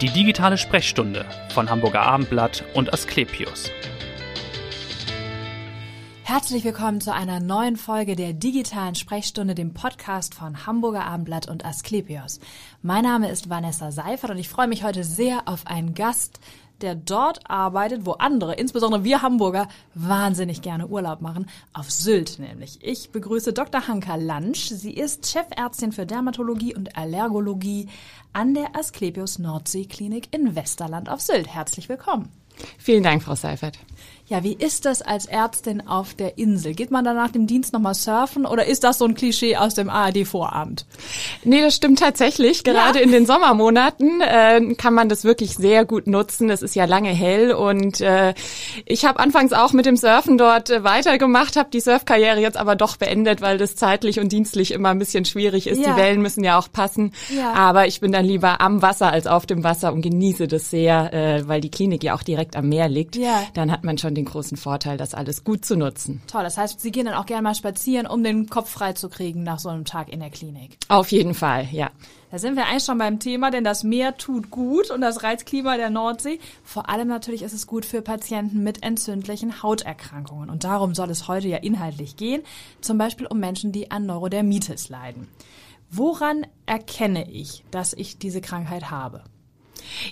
Die digitale Sprechstunde von Hamburger Abendblatt und Asklepios. Herzlich willkommen zu einer neuen Folge der digitalen Sprechstunde, dem Podcast von Hamburger Abendblatt und Asklepios. Mein Name ist Vanessa Seifert und ich freue mich heute sehr auf einen Gast, der dort arbeitet, wo andere, insbesondere wir Hamburger, wahnsinnig gerne Urlaub machen, auf Sylt nämlich. Ich begrüße Dr. Hanka Lansch. Sie ist Chefärztin für Dermatologie und Allergologie an der Asklepios Nordseeklinik in Westerland auf Sylt. Herzlich willkommen. Vielen Dank, Frau Seifert. Ja, wie ist das als Ärztin auf der Insel? Geht man dann nach dem Dienst nochmal surfen oder ist das so ein Klischee aus dem ARD-Vorabend? Nee, das stimmt tatsächlich. Gerade ja. in den Sommermonaten äh, kann man das wirklich sehr gut nutzen. Es ist ja lange hell und äh, ich habe anfangs auch mit dem Surfen dort äh, weitergemacht, habe die Surfkarriere jetzt aber doch beendet, weil das zeitlich und dienstlich immer ein bisschen schwierig ist. Ja. Die Wellen müssen ja auch passen. Ja. Aber ich bin dann lieber am Wasser als auf dem Wasser und genieße das sehr, äh, weil die Klinik ja auch direkt am Meer liegt. Ja. Dann hat man schon den großen Vorteil, das alles gut zu nutzen. Toll, das heißt, Sie gehen dann auch gerne mal spazieren, um den Kopf frei zu kriegen nach so einem Tag in der Klinik. Auf jeden Fall, ja. Da sind wir eigentlich schon beim Thema, denn das Meer tut gut und das Reizklima der Nordsee. Vor allem natürlich ist es gut für Patienten mit entzündlichen Hauterkrankungen. Und darum soll es heute ja inhaltlich gehen. Zum Beispiel um Menschen, die an Neurodermitis leiden. Woran erkenne ich, dass ich diese Krankheit habe?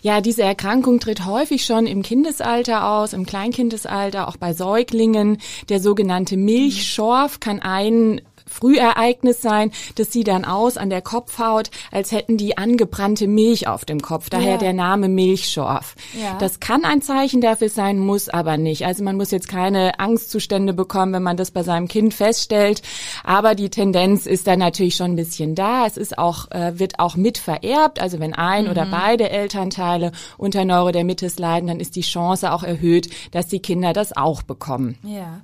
Ja, diese Erkrankung tritt häufig schon im Kindesalter aus, im Kleinkindesalter, auch bei Säuglingen. Der sogenannte Milchschorf kann ein Frühereignis sein. Das sieht dann aus an der Kopfhaut, als hätten die angebrannte Milch auf dem Kopf. Daher ja. der Name Milchschorf. Ja. Das kann ein Zeichen dafür sein, muss aber nicht. Also man muss jetzt keine Angstzustände bekommen, wenn man das bei seinem Kind feststellt. Aber die Tendenz ist dann natürlich schon ein bisschen da. Es ist auch, äh, wird auch mit vererbt. Also wenn ein mhm. oder beide Elternteile unter Neurodermitis leiden, dann ist die Chance auch erhöht, dass die Kinder das auch bekommen. Ja.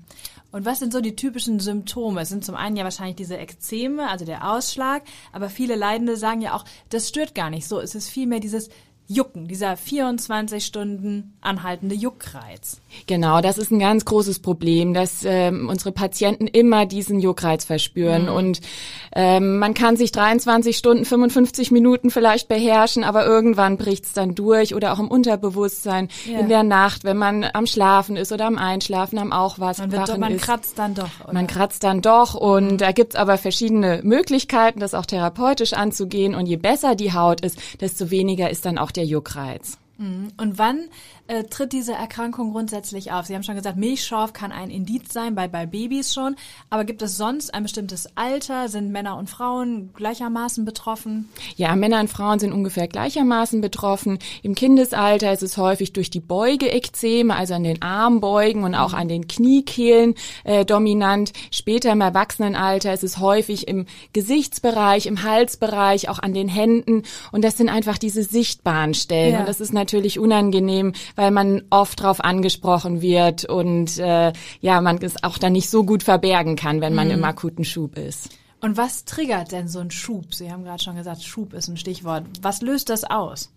Und was sind so die typischen Symptome? Es sind zum einen ja wahrscheinlich diese Ekzeme, also der Ausschlag, aber viele Leidende sagen ja auch, das stört gar nicht so. Es ist vielmehr dieses Jucken, dieser 24 Stunden anhaltende Juckreiz. Genau, das ist ein ganz großes Problem, dass ähm, unsere Patienten immer diesen Juckreiz verspüren mhm. und ähm, man kann sich 23 Stunden, 55 Minuten vielleicht beherrschen, aber irgendwann bricht's dann durch oder auch im Unterbewusstsein, ja. in der Nacht, wenn man am Schlafen ist oder am Einschlafen, am Aufwachen man, wird, man ist. kratzt dann doch. Oder? Man kratzt dann doch und mhm. da gibt's aber verschiedene Möglichkeiten, das auch therapeutisch anzugehen und je besser die Haut ist, desto weniger ist dann auch der Juckreiz. Mhm. Und wann äh, tritt diese Erkrankung grundsätzlich auf? Sie haben schon gesagt, Milchschorf kann ein Indiz sein, bei, bei Babys schon. Aber gibt es sonst ein bestimmtes Alter? Sind Männer und Frauen gleichermaßen betroffen? Ja, Männer und Frauen sind ungefähr gleichermaßen betroffen. Im Kindesalter ist es häufig durch die Beugeekzeme, also an den Armbeugen und auch an den Kniekehlen äh, dominant. Später im Erwachsenenalter ist es häufig im Gesichtsbereich, im Halsbereich, auch an den Händen. Und das sind einfach diese sichtbaren Stellen. Ja. Und das ist natürlich unangenehm, weil man oft darauf angesprochen wird und äh, ja, man es auch dann nicht so gut verbergen kann, wenn man mhm. im akuten Schub ist. Und was triggert denn so ein Schub? Sie haben gerade schon gesagt, Schub ist ein Stichwort. Was löst das aus?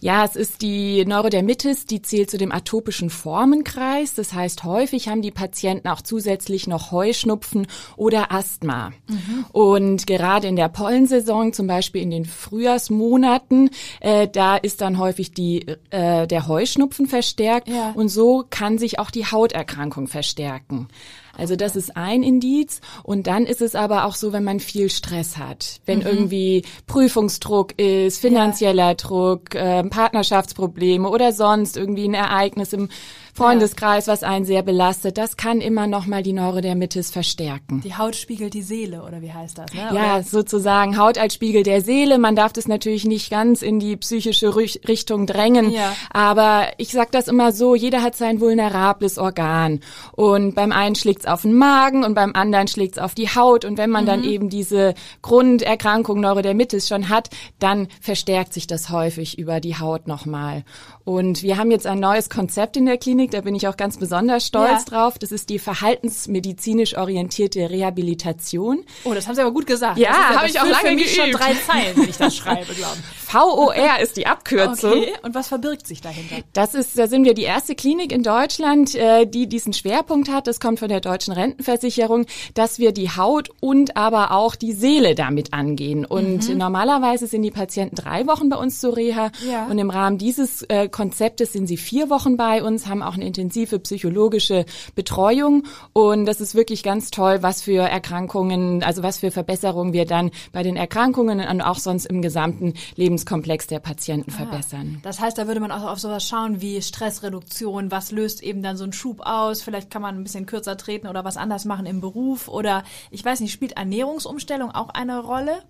Ja, es ist die Neurodermitis, die zählt zu dem atopischen Formenkreis. Das heißt, häufig haben die Patienten auch zusätzlich noch Heuschnupfen oder Asthma. Mhm. Und gerade in der Pollensaison, zum Beispiel in den Frühjahrsmonaten, äh, da ist dann häufig die, äh, der Heuschnupfen verstärkt. Ja. Und so kann sich auch die Hauterkrankung verstärken. Also das ist ein Indiz. Und dann ist es aber auch so, wenn man viel Stress hat, wenn mhm. irgendwie Prüfungsdruck ist, finanzieller ja. Druck, äh, Partnerschaftsprobleme oder sonst irgendwie ein Ereignis im Freundeskreis, was einen sehr belastet, das kann immer noch mal die Neurodermitis verstärken. Die Haut spiegelt die Seele, oder wie heißt das? Ne? Ja, oder? sozusagen Haut als Spiegel der Seele. Man darf das natürlich nicht ganz in die psychische Richtung drängen, ja. aber ich sag das immer so, jeder hat sein vulnerables Organ und beim einen schlägt's auf den Magen und beim anderen schlägt's auf die Haut und wenn man mhm. dann eben diese Grunderkrankung Neurodermitis schon hat, dann verstärkt sich das häufig über die Haut nochmal. Und wir haben jetzt ein neues Konzept in der Klinik Klinik, da bin ich auch ganz besonders stolz ja. drauf. Das ist die verhaltensmedizinisch orientierte Rehabilitation. Oh, das haben Sie aber gut gesagt. Ja, ja habe ich auch lange für mich geübt. schon drei Zeilen, wenn ich das schreibe, glaube ich. VOR ist die Abkürzung. Okay, und was verbirgt sich dahinter? Das ist, da sind wir die erste Klinik in Deutschland, äh, die diesen Schwerpunkt hat. Das kommt von der deutschen Rentenversicherung, dass wir die Haut und aber auch die Seele damit angehen. Und mhm. normalerweise sind die Patienten drei Wochen bei uns zur Reha. Ja. Und im Rahmen dieses äh, Konzeptes sind sie vier Wochen bei uns, haben auch eine intensive psychologische Betreuung. Und das ist wirklich ganz toll, was für Erkrankungen, also was für Verbesserungen wir dann bei den Erkrankungen und auch sonst im gesamten Lebenskomplex der Patienten ah, verbessern. Das heißt, da würde man auch auf sowas schauen wie Stressreduktion. Was löst eben dann so einen Schub aus? Vielleicht kann man ein bisschen kürzer treten oder was anders machen im Beruf oder ich weiß nicht, spielt Ernährungsumstellung auch eine Rolle?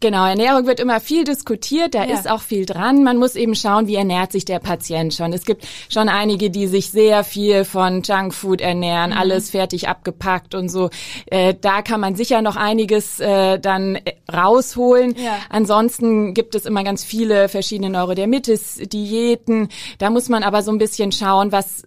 Genau, Ernährung wird immer viel diskutiert, da ja. ist auch viel dran. Man muss eben schauen, wie ernährt sich der Patient schon. Es gibt schon einige, die sich sehr viel von Junkfood ernähren, mhm. alles fertig abgepackt und so. Äh, da kann man sicher noch einiges äh, dann äh, rausholen. Ja. Ansonsten gibt es immer ganz viele verschiedene Neurodermitis-Diäten. Da muss man aber so ein bisschen schauen, was,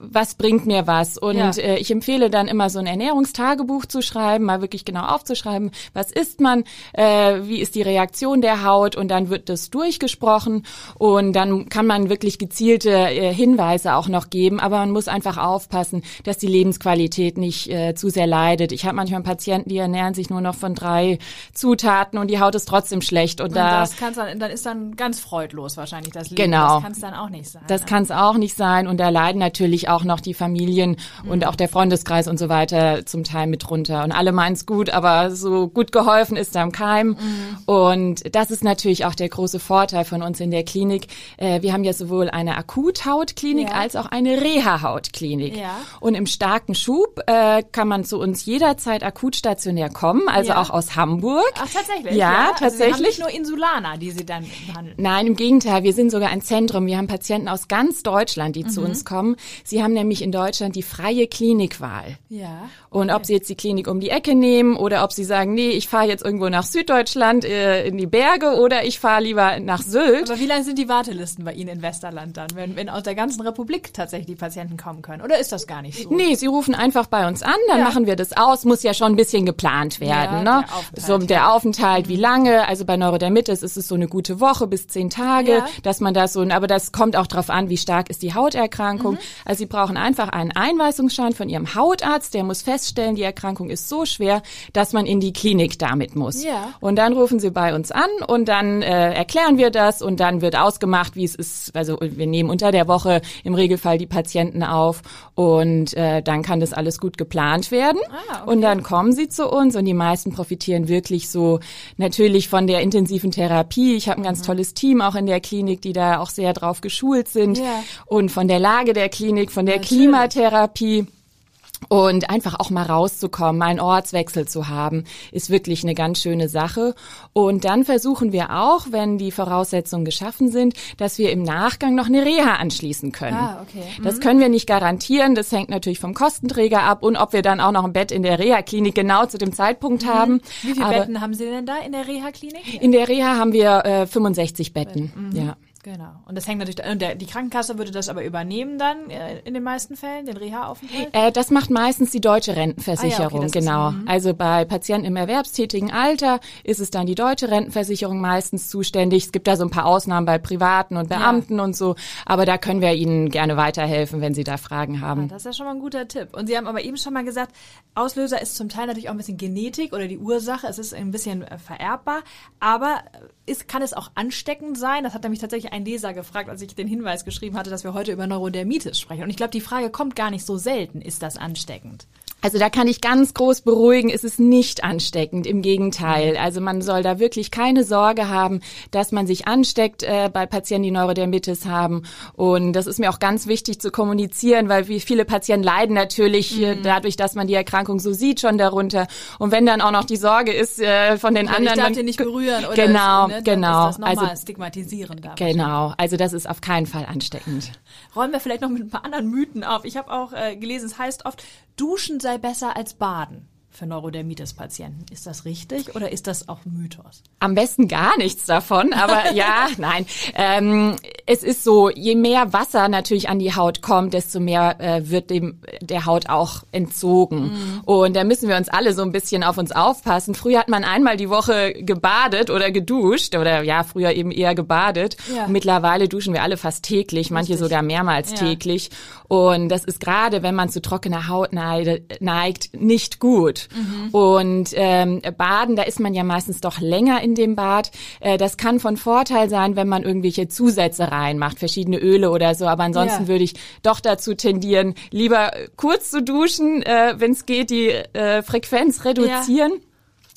was bringt mir was. Und ja. äh, ich empfehle dann immer so ein Ernährungstagebuch zu schreiben, mal wirklich genau aufzuschreiben, was isst man, äh, wie ist die Reaktion der Haut und dann wird das durchgesprochen und dann kann man wirklich gezielte äh, Hinweise auch noch geben, aber man muss einfach aufpassen, dass die Lebensqualität nicht äh, zu sehr leidet. Ich habe manchmal Patienten, die ernähren sich nur noch von drei Zutaten und die Haut ist trotzdem schlecht und, und da das kann's dann, dann ist dann ganz freudlos wahrscheinlich das Leben. Genau. Das kann es dann auch nicht sein. Das ne? kann es auch nicht sein und da leiden natürlich auch noch die Familien mhm. und auch der Freundeskreis und so weiter zum Teil mit runter und alle meinen es gut, aber so gut geholfen ist da im Keim. Mhm. Und das ist natürlich auch der große Vorteil von uns in der Klinik. Äh, wir haben ja sowohl eine Akuthautklinik ja. als auch eine Reha-Hautklinik. Ja. Und im starken Schub äh, kann man zu uns jederzeit akut stationär kommen, also ja. auch aus Hamburg. Ach, tatsächlich? Ja, ja. tatsächlich. Also nicht nur Insulaner, die Sie dann behandeln. Nein, im Gegenteil. Wir sind sogar ein Zentrum. Wir haben Patienten aus ganz Deutschland, die mhm. zu uns kommen. Sie haben nämlich in Deutschland die freie Klinikwahl. Ja. Und ob Sie jetzt die Klinik um die Ecke nehmen oder ob Sie sagen, nee, ich fahre jetzt irgendwo nach Süddeutschland äh, in die Berge oder ich fahre lieber nach Sylt. Aber wie lange sind die Wartelisten bei Ihnen in Westerland dann, wenn, wenn aus der ganzen Republik tatsächlich die Patienten kommen können? Oder ist das gar nicht so? Nee, Sie rufen einfach bei uns an, dann ja. machen wir das aus. Muss ja schon ein bisschen geplant werden. Ja, ne? Der so der Aufenthalt, wie lange. Also bei Neurodermitis ist es so eine gute Woche bis zehn Tage, ja. dass man das so, aber das kommt auch drauf an, wie stark ist die Hauterkrankung. Mhm. Also Sie brauchen einfach einen Einweisungsschein von Ihrem Hautarzt, der muss fest feststellen, die Erkrankung ist so schwer, dass man in die Klinik damit muss. Ja. Und dann rufen sie bei uns an und dann äh, erklären wir das und dann wird ausgemacht, wie es ist. Also wir nehmen unter der Woche im Regelfall die Patienten auf und äh, dann kann das alles gut geplant werden. Ah, okay. Und dann kommen sie zu uns und die meisten profitieren wirklich so natürlich von der intensiven Therapie. Ich habe ein ganz mhm. tolles Team auch in der Klinik, die da auch sehr drauf geschult sind ja. und von der Lage der Klinik, von der ja, Klimatherapie. Und einfach auch mal rauszukommen, mal einen Ortswechsel zu haben, ist wirklich eine ganz schöne Sache. Und dann versuchen wir auch, wenn die Voraussetzungen geschaffen sind, dass wir im Nachgang noch eine Reha anschließen können. Ah, okay. Mhm. Das können wir nicht garantieren. Das hängt natürlich vom Kostenträger ab und ob wir dann auch noch ein Bett in der Reha-Klinik genau zu dem Zeitpunkt mhm. haben. Wie viele Aber Betten haben Sie denn da in der Reha-Klinik? In der Reha haben wir äh, 65 Betten. Mhm. Ja. Genau. Und das hängt natürlich, und der, die Krankenkasse würde das aber übernehmen dann äh, in den meisten Fällen, den Reha-Aufenthalt? Äh, das macht meistens die deutsche Rentenversicherung, ah, ja, okay, genau. Ist, mhm. also bei Patienten im erwerbstätigen Alter ist es dann die deutsche Rentenversicherung meistens zuständig. Es gibt da so ein paar Ausnahmen bei Privaten und Beamten ja. und so, aber da können wir Ihnen gerne weiterhelfen, wenn Sie da Fragen haben. Ja, das ist ja schon mal ein guter Tipp. Und Sie haben aber eben schon mal gesagt, Auslöser ist zum Teil natürlich auch ein bisschen Genetik oder die Ursache. Es ist ein bisschen äh, vererbbar, aber ist, kann es auch ansteckend sein? Das hat nämlich tatsächlich ein Leser gefragt, als ich den Hinweis geschrieben hatte, dass wir heute über Neurodermitis sprechen. Und ich glaube, die Frage kommt gar nicht so selten. Ist das ansteckend? Also da kann ich ganz groß beruhigen, es ist nicht ansteckend, im Gegenteil. Also man soll da wirklich keine Sorge haben, dass man sich ansteckt äh, bei Patienten, die Neurodermitis haben. Und das ist mir auch ganz wichtig zu kommunizieren, weil wie viele Patienten leiden natürlich äh, mhm. dadurch, dass man die Erkrankung so sieht schon darunter. Und wenn dann auch noch die Sorge ist äh, von den ja, anderen, ich darf dann, nicht berühren oder genau, so, ne? genau, ist das also stigmatisierend. Genau, also das ist auf keinen Fall ansteckend. Räumen wir vielleicht noch mit ein paar anderen Mythen auf. Ich habe auch äh, gelesen, es heißt oft, Duschen sei besser als Baden für Neurodermitis-Patienten. Ist das richtig oder ist das auch Mythos? Am besten gar nichts davon, aber ja, nein. Ähm, es ist so, je mehr Wasser natürlich an die Haut kommt, desto mehr äh, wird dem der Haut auch entzogen. Mhm. Und da müssen wir uns alle so ein bisschen auf uns aufpassen. Früher hat man einmal die Woche gebadet oder geduscht oder ja, früher eben eher gebadet. Ja. mittlerweile duschen wir alle fast täglich, manche Richtig. sogar mehrmals ja. täglich. Und das ist gerade, wenn man zu trockener Haut neigt, nicht gut. Mhm. Und ähm, Baden, da ist man ja meistens doch länger in dem Bad. Äh, das kann von Vorteil sein, wenn man irgendwelche Zusätze reinmacht, verschiedene Öle oder so. Aber ansonsten ja. würde ich doch dazu tendieren, lieber kurz zu duschen, äh, wenn es geht, die äh, Frequenz reduzieren. Ja.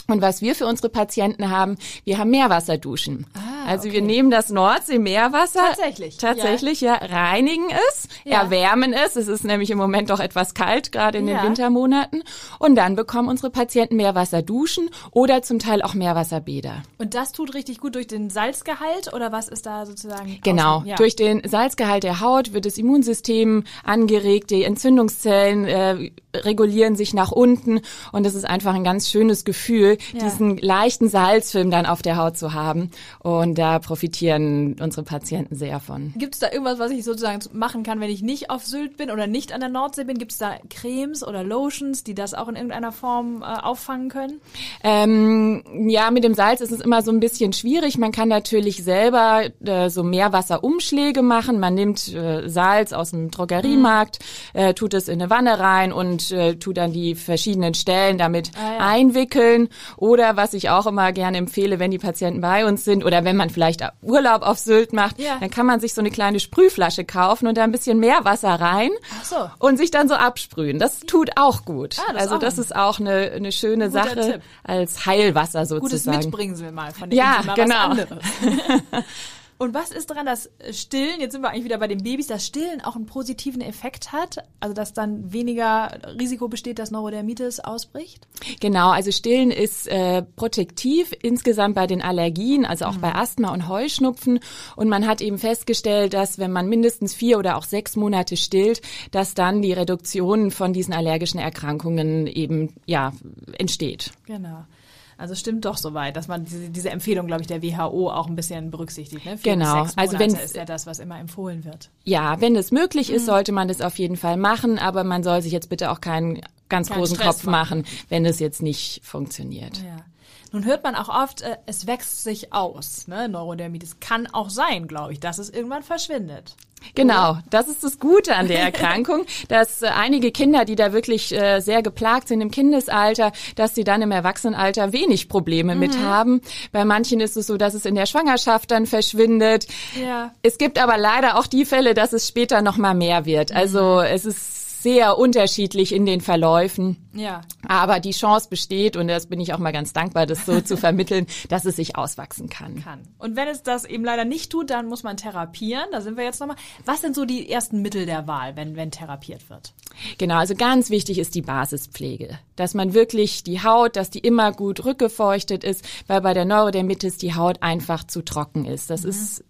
Und was wir für unsere Patienten haben, wir haben Meerwasserduschen. Ah. Also okay. wir nehmen das Nordsee-Meerwasser. Tatsächlich. Tatsächlich, ja. ja reinigen es, ja. erwärmen es. Es ist nämlich im Moment doch etwas kalt, gerade in ja. den Wintermonaten. Und dann bekommen unsere Patienten Meerwasser duschen oder zum Teil auch Meerwasserbäder. Und das tut richtig gut durch den Salzgehalt oder was ist da sozusagen? Genau. Durch den Salzgehalt der Haut wird das Immunsystem angeregt, die Entzündungszellen äh, regulieren sich nach unten und es ist einfach ein ganz schönes Gefühl, diesen leichten Salzfilm dann auf der Haut zu haben. Und da profitieren unsere Patienten sehr von. Gibt es da irgendwas, was ich sozusagen machen kann, wenn ich nicht auf Sylt bin oder nicht an der Nordsee bin? Gibt es da Cremes oder Lotions, die das auch in irgendeiner Form äh, auffangen können? Ähm, ja, mit dem Salz ist es immer so ein bisschen schwierig. Man kann natürlich selber äh, so Meerwasserumschläge machen. Man nimmt äh, Salz aus dem Drogeriemarkt, mhm. äh, tut es in eine Wanne rein und äh, tut dann die verschiedenen Stellen damit ah, ja. einwickeln. Oder was ich auch immer gerne empfehle, wenn die Patienten bei uns sind oder wenn man vielleicht Urlaub auf Sylt macht, ja. dann kann man sich so eine kleine Sprühflasche kaufen und da ein bisschen Meerwasser rein so. und sich dann so absprühen. Das tut auch gut. Ah, das also das ist auch eine, eine schöne Sache Tipp. als Heilwasser sozusagen. Gutes Mitbringsel mal von den Ja, genau. Und was ist daran, dass Stillen, jetzt sind wir eigentlich wieder bei den Babys, dass Stillen auch einen positiven Effekt hat? Also dass dann weniger Risiko besteht, dass Neurodermitis ausbricht? Genau, also Stillen ist äh, protektiv insgesamt bei den Allergien, also auch mhm. bei Asthma und Heuschnupfen. Und man hat eben festgestellt, dass wenn man mindestens vier oder auch sechs Monate stillt, dass dann die Reduktion von diesen allergischen Erkrankungen eben ja entsteht. Genau. Also stimmt doch soweit, dass man diese, diese Empfehlung, glaube ich, der WHO auch ein bisschen berücksichtigt. Ne? Vier genau. also wenn ist ja das, was immer empfohlen wird. Ja, wenn es möglich ist, mhm. sollte man das auf jeden Fall machen, aber man soll sich jetzt bitte auch keinen ganz Kein großen Stress Kopf machen, machen, wenn es jetzt nicht funktioniert. Ja. Nun hört man auch oft, äh, es wächst sich aus. Ne? Neurodermitis kann auch sein, glaube ich, dass es irgendwann verschwindet. Genau, das ist das Gute an der Erkrankung, dass äh, einige Kinder, die da wirklich äh, sehr geplagt sind im Kindesalter, dass sie dann im Erwachsenenalter wenig Probleme mhm. mit haben. Bei manchen ist es so, dass es in der Schwangerschaft dann verschwindet. Ja. Es gibt aber leider auch die Fälle, dass es später noch mal mehr wird. Also mhm. es ist sehr unterschiedlich in den Verläufen. Ja. Aber die Chance besteht und das bin ich auch mal ganz dankbar, das so zu vermitteln, dass es sich auswachsen kann. kann. Und wenn es das eben leider nicht tut, dann muss man therapieren. Da sind wir jetzt nochmal. Was sind so die ersten Mittel der Wahl, wenn, wenn therapiert wird? Genau, also ganz wichtig ist die Basispflege. Dass man wirklich die Haut, dass die immer gut rückgefeuchtet ist, weil bei der Neurodermitis die Haut einfach zu trocken ist. Das mhm. ist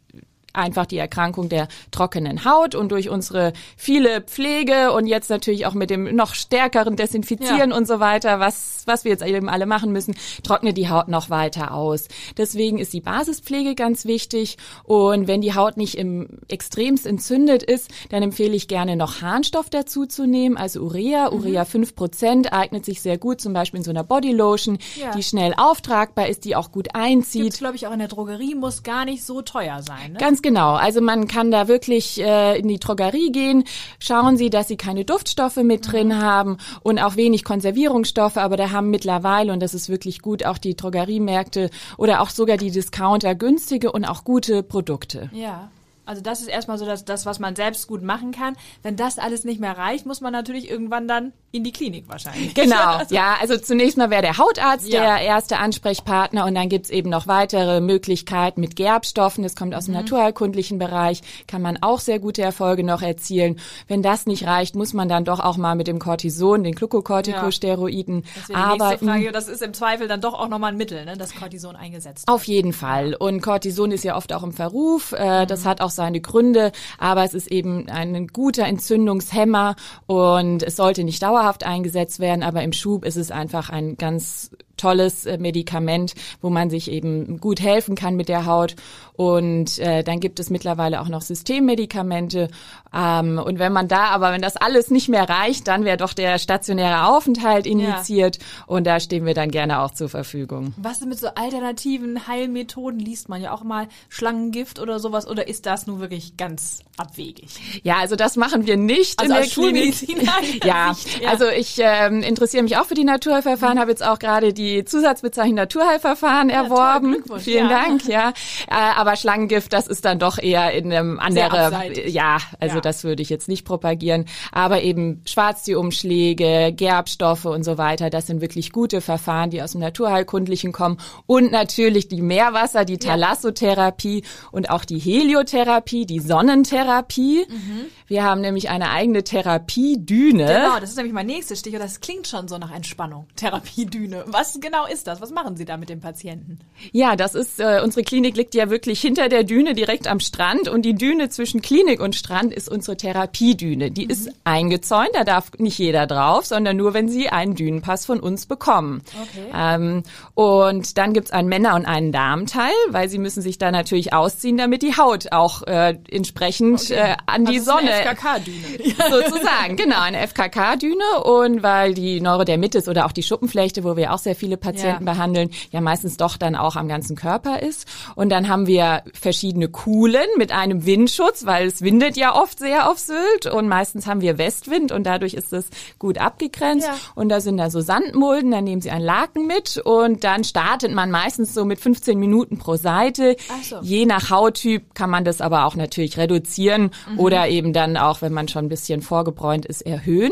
einfach die Erkrankung der trockenen Haut und durch unsere viele Pflege und jetzt natürlich auch mit dem noch stärkeren Desinfizieren ja. und so weiter, was, was wir jetzt eben alle machen müssen, trocknet die Haut noch weiter aus. Deswegen ist die Basispflege ganz wichtig und wenn die Haut nicht im extremst entzündet ist, dann empfehle ich gerne noch Harnstoff dazu zu nehmen, also Urea. Mhm. Urea 5% eignet sich sehr gut, zum Beispiel in so einer Bodylotion, ja. die schnell auftragbar ist, die auch gut einzieht. Gibt's, glaube ich, auch in der Drogerie, muss gar nicht so teuer sein. Ne? Ganz Genau, also man kann da wirklich äh, in die Drogerie gehen. Schauen Sie, dass Sie keine Duftstoffe mit drin mhm. haben und auch wenig Konservierungsstoffe, aber da haben mittlerweile, und das ist wirklich gut, auch die Drogeriemärkte oder auch sogar die Discounter günstige und auch gute Produkte. Ja. Also das ist erstmal so das, das, was man selbst gut machen kann. Wenn das alles nicht mehr reicht, muss man natürlich irgendwann dann in die Klinik wahrscheinlich. Genau, also, ja. Also zunächst mal wäre der Hautarzt ja. der erste Ansprechpartner und dann gibt's eben noch weitere Möglichkeiten mit Gerbstoffen. Das kommt aus dem mhm. naturheilkundlichen Bereich, kann man auch sehr gute Erfolge noch erzielen. Wenn das nicht reicht, muss man dann doch auch mal mit dem Cortison, den Glucocorticosteroiden ja. arbeiten. Frage. Das ist im Zweifel dann doch auch nochmal ein Mittel, ne, das Cortison eingesetzt. Auf jeden Fall. Und Cortison ist ja oft auch im Verruf. Äh, mhm. Das hat auch seine Gründe, aber es ist eben ein guter Entzündungshemmer und es sollte nicht dauerhaft eingesetzt werden, aber im Schub ist es einfach ein ganz tolles äh, Medikament, wo man sich eben gut helfen kann mit der Haut. Und äh, dann gibt es mittlerweile auch noch Systemmedikamente. Ähm, und wenn man da, aber wenn das alles nicht mehr reicht, dann wäre doch der stationäre Aufenthalt initiiert. Ja. Und da stehen wir dann gerne auch zur Verfügung. Was ist mit so alternativen Heilmethoden? Liest man ja auch mal Schlangengift oder sowas. Oder ist das nun wirklich ganz abwegig? Ja, also das machen wir nicht also in der Klinik. ja, ja, also ich ähm, interessiere mich auch für die Naturheilverfahren, mhm. habe jetzt auch gerade die Zusatzbezeichnung Naturheilverfahren ja, erworben. Toll, Vielen. Dank, ja. Äh, aber Schlangengift, das ist dann doch eher in einem anderen, ja, also ja. das würde ich jetzt nicht propagieren. Aber eben Schwarztierumschläge, Gerbstoffe und so weiter, das sind wirklich gute Verfahren, die aus dem Naturheilkundlichen kommen. Und natürlich die Meerwasser, die Thalassotherapie und auch die Heliotherapie, die Sonnentherapie. Mhm. Wir haben nämlich eine eigene Therapiedüne. Genau, das ist nämlich mein nächstes Stichwort. Das klingt schon so nach Entspannung. Therapiedüne. Was genau ist das? Was machen Sie da mit dem Patienten? Ja, das ist, äh, unsere Klinik liegt ja wirklich hinter der Düne direkt am Strand und die Düne zwischen Klinik und Strand ist unsere Therapiedüne. Die mhm. ist eingezäunt, da darf nicht jeder drauf, sondern nur, wenn Sie einen Dünenpass von uns bekommen. Okay. Ähm, und dann gibt's einen Männer- und einen Damenteil, weil Sie müssen sich da natürlich ausziehen, damit die Haut auch äh, entsprechend okay. äh, an die Sonne FKK-Düne. Sozusagen, genau, eine FKK-Düne. Und weil die Neurodermitis oder auch die Schuppenflechte, wo wir auch sehr viele Patienten ja. behandeln, ja meistens doch dann auch am ganzen Körper ist. Und dann haben wir verschiedene Kuhlen mit einem Windschutz, weil es windet ja oft sehr auf Sylt. Und meistens haben wir Westwind und dadurch ist es gut abgegrenzt. Ja. Und da sind da so Sandmulden, dann nehmen sie einen Laken mit und dann startet man meistens so mit 15 Minuten pro Seite. So. Je nach Hauttyp kann man das aber auch natürlich reduzieren mhm. oder eben dann auch, wenn man schon ein bisschen vorgebräunt ist, erhöhen.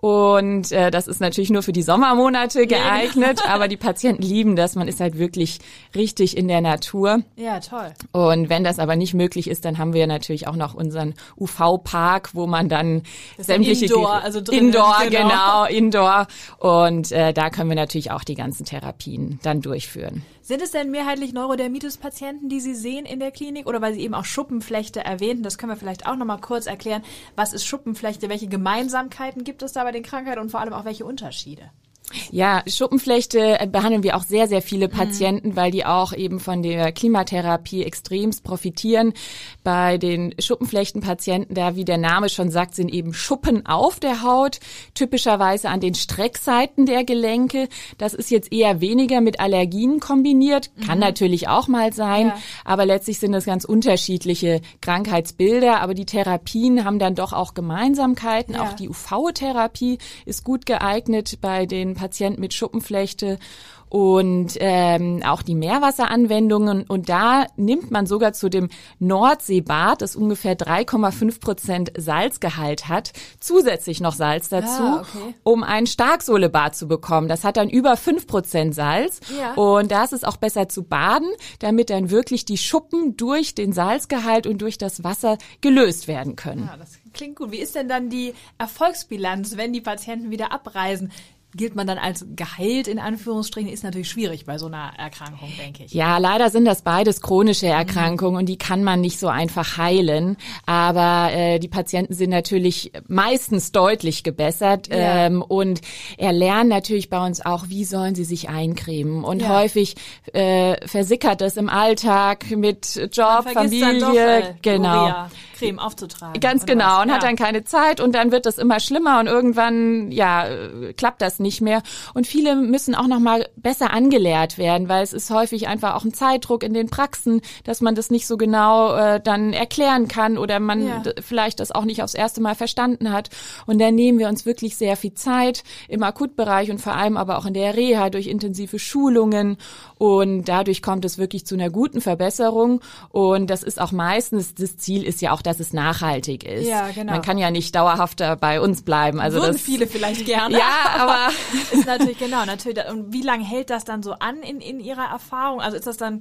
Und äh, das ist natürlich nur für die Sommermonate geeignet, aber die Patienten lieben das. Man ist halt wirklich richtig in der Natur. Ja, toll. Und wenn das aber nicht möglich ist, dann haben wir natürlich auch noch unseren UV-Park, wo man dann das sämtliche Indoor, also drin, Indoor, genau. genau, Indoor. Und äh, da können wir natürlich auch die ganzen Therapien dann durchführen. Sind es denn mehrheitlich Neurodermitis-Patienten, die Sie sehen in der Klinik? Oder weil Sie eben auch Schuppenflechte erwähnten, das können wir vielleicht auch nochmal kurz erklären. Was ist Schuppenflechte? Welche Gemeinsamkeiten gibt es da bei den Krankheiten und vor allem auch welche Unterschiede? Ja, Schuppenflechte äh, behandeln wir auch sehr, sehr viele mhm. Patienten, mhm. weil die auch eben von der Klimatherapie extremst profitieren. Bei den Schuppenflechtenpatienten, da wie der Name schon sagt, sind eben Schuppen auf der Haut, typischerweise an den Streckseiten der Gelenke. Das ist jetzt eher weniger mit Allergien kombiniert, kann mhm. natürlich auch mal sein, ja. aber letztlich sind das ganz unterschiedliche Krankheitsbilder. Aber die Therapien haben dann doch auch Gemeinsamkeiten. Ja. Auch die UV-Therapie ist gut geeignet bei den Patienten mit Schuppenflechte und ähm, auch die Meerwasseranwendungen. Und da nimmt man sogar zu dem Nordseebad, das ungefähr 3,5 Prozent Salzgehalt hat, zusätzlich noch Salz ah, dazu, ah, okay. um ein Starksohlebad zu bekommen. Das hat dann über 5 Prozent Salz. Ja. Und da ist es auch besser zu baden, damit dann wirklich die Schuppen durch den Salzgehalt und durch das Wasser gelöst werden können. Ja, das klingt gut. Wie ist denn dann die Erfolgsbilanz, wenn die Patienten wieder abreisen? Gilt man dann als geheilt in Anführungsstrichen, ist natürlich schwierig bei so einer Erkrankung, denke ich. Ja, leider sind das beides chronische mhm. Erkrankungen mhm. und die kann man nicht so einfach heilen. Aber äh, die Patienten sind natürlich meistens deutlich gebessert ja. ähm, und erlernen natürlich bei uns auch, wie sollen sie sich eincremen. Und ja. häufig äh, versickert das im Alltag mit Job, Familie, doch, äh, genau. Urea. Creme aufzutragen. Ganz genau und ja. hat dann keine Zeit und dann wird das immer schlimmer und irgendwann ja klappt das nicht mehr und viele müssen auch noch mal besser angelehrt werden, weil es ist häufig einfach auch ein Zeitdruck in den Praxen, dass man das nicht so genau äh, dann erklären kann oder man ja. vielleicht das auch nicht aufs erste Mal verstanden hat und dann nehmen wir uns wirklich sehr viel Zeit im Akutbereich und vor allem aber auch in der Reha durch intensive Schulungen und dadurch kommt es wirklich zu einer guten Verbesserung und das ist auch meistens das Ziel ist ja auch dass es nachhaltig ist. Ja, genau. Man kann ja nicht dauerhaft bei uns bleiben. Also Würden das viele vielleicht gerne. Ja, aber ist natürlich genau natürlich. Und wie lange hält das dann so an in in Ihrer Erfahrung? Also ist das dann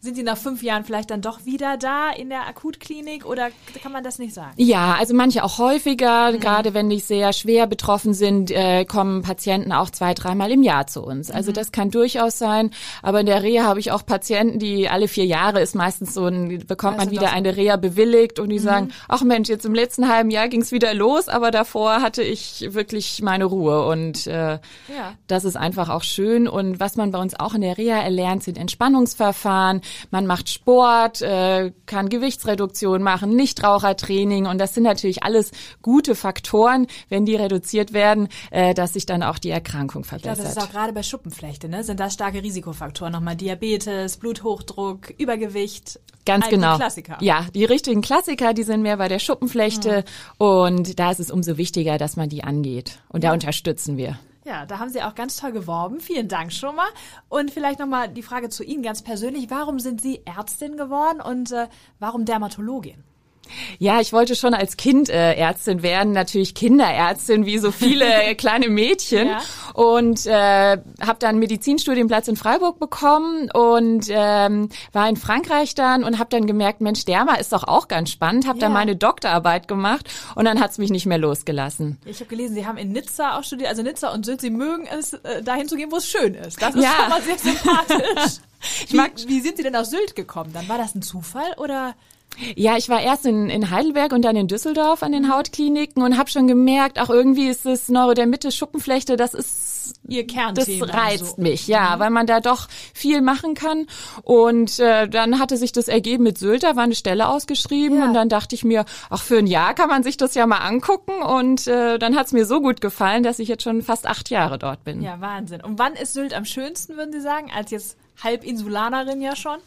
Sind Sie nach fünf Jahren vielleicht dann doch wieder da in der Akutklinik oder kann man das nicht sagen? Ja, also manche auch häufiger. Mhm. Gerade wenn die sehr schwer betroffen sind, äh, kommen Patienten auch zwei, dreimal im Jahr zu uns. Also mhm. das kann durchaus sein. Aber in der Reha habe ich auch Patienten, die alle vier Jahre ist meistens so ein, bekommt also man wieder eine Reha bewilligt und die mhm. sagen, ach Mensch, jetzt im letzten halben Jahr ging es wieder los, aber davor hatte ich wirklich meine Ruhe. Und äh, ja. das ist einfach auch schön. Und was man bei uns auch in der Reha erlernt, sind Entspannungsverfahren man macht Sport, äh, kann Gewichtsreduktion machen, Nichtrauchertraining und das sind natürlich alles gute Faktoren, wenn die reduziert werden, äh, dass sich dann auch die Erkrankung verbessert. Ja, das ist auch gerade bei Schuppenflechte, ne? Sind da starke Risikofaktoren nochmal Diabetes, Bluthochdruck, Übergewicht? Ganz All genau. Die Klassiker. Ja, die richtigen Klassiker, die sind mehr bei der Schuppenflechte mhm. und da ist es umso wichtiger, dass man die angeht und ja. da unterstützen wir. Ja, da haben Sie auch ganz toll geworben. Vielen Dank schon mal. Und vielleicht nochmal die Frage zu Ihnen ganz persönlich. Warum sind Sie Ärztin geworden und äh, warum Dermatologin? Ja, ich wollte schon als Kind äh, Ärztin werden, natürlich Kinderärztin wie so viele kleine Mädchen ja. und äh, habe dann Medizinstudienplatz in Freiburg bekommen und ähm, war in Frankreich dann und habe dann gemerkt, Mensch, Derma ist doch auch ganz spannend, habe ja. dann meine Doktorarbeit gemacht und dann hat's mich nicht mehr losgelassen. Ich habe gelesen, Sie haben in Nizza auch studiert, also Nizza und Sylt, Sie mögen es, äh, dahin zu gehen, wo es schön ist. Das ist ja. schon mal sehr sympathisch. ich mag, wie, wie sind Sie denn aus Sylt gekommen? Dann war das ein Zufall oder? Ja, ich war erst in, in Heidelberg und dann in Düsseldorf an den Hautkliniken und habe schon gemerkt, auch irgendwie ist das Neurodermitis Schuppenflechte, das ist ihr Kernthema. Das reizt so. mich, ja, mhm. weil man da doch viel machen kann. Und äh, dann hatte sich das ergeben mit Sylt, da war eine Stelle ausgeschrieben ja. und dann dachte ich mir, ach für ein Jahr kann man sich das ja mal angucken und äh, dann hat's mir so gut gefallen, dass ich jetzt schon fast acht Jahre dort bin. Ja, Wahnsinn. Und wann ist Sylt am schönsten, würden Sie sagen, als jetzt Halbinsulanerin ja schon?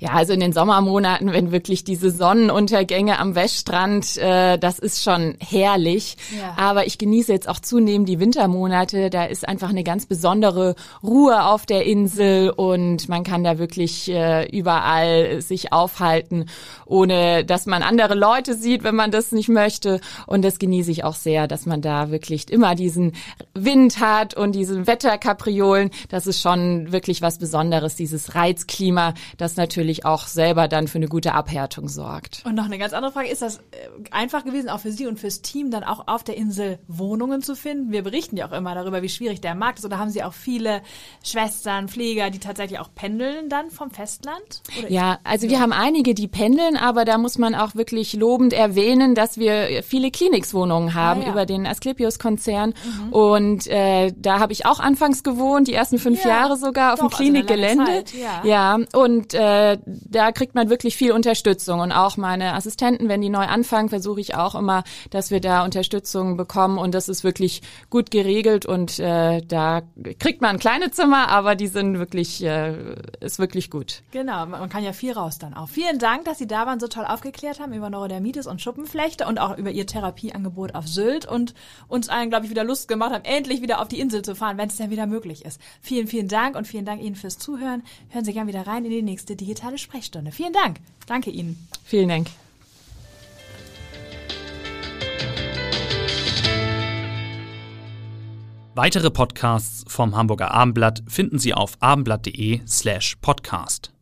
Ja, also in den Sommermonaten, wenn wirklich diese Sonnenuntergänge am Weststrand, äh, das ist schon herrlich. Ja. Aber ich genieße jetzt auch zunehmend die Wintermonate. Da ist einfach eine ganz besondere Ruhe auf der Insel und man kann da wirklich äh, überall sich aufhalten, ohne dass man andere Leute sieht, wenn man das nicht möchte. Und das genieße ich auch sehr, dass man da wirklich immer diesen Wind hat und diese Wetterkapriolen. Das ist schon wirklich was Besonderes, dieses Reizklima, das natürlich auch selber dann für eine gute Abhärtung sorgt. Und noch eine ganz andere Frage, ist das äh, einfach gewesen, auch für Sie und fürs Team, dann auch auf der Insel Wohnungen zu finden? Wir berichten ja auch immer darüber, wie schwierig der Markt ist. Oder haben Sie auch viele Schwestern, Pfleger, die tatsächlich auch pendeln dann vom Festland? Oder ja, also wir haben einige, die pendeln, aber da muss man auch wirklich lobend erwähnen, dass wir viele Klinikswohnungen haben ah, ja. über den Asklepios-Konzern. Mhm. Und äh, da habe ich auch anfangs gewohnt, die ersten fünf ja, Jahre sogar auf dem also Klinikgelände. Also ja. ja, und äh, äh, da kriegt man wirklich viel Unterstützung und auch meine Assistenten, wenn die neu anfangen, versuche ich auch immer, dass wir da Unterstützung bekommen und das ist wirklich gut geregelt und äh, da kriegt man kleine Zimmer, aber die sind wirklich äh, ist wirklich gut. Genau, man kann ja viel raus dann auch. Vielen Dank, dass Sie da waren, so toll aufgeklärt haben über Neurodermitis und Schuppenflechte und auch über Ihr Therapieangebot auf Sylt und uns allen, glaube ich, wieder Lust gemacht haben, endlich wieder auf die Insel zu fahren, wenn es dann wieder möglich ist. Vielen, vielen Dank und vielen Dank Ihnen fürs Zuhören. Hören Sie gerne wieder rein in die nächste digitale Sprechstunde. Vielen Dank. Danke Ihnen. Vielen Dank. Weitere Podcasts vom Hamburger Abendblatt finden Sie auf abendblatt.de slash podcast.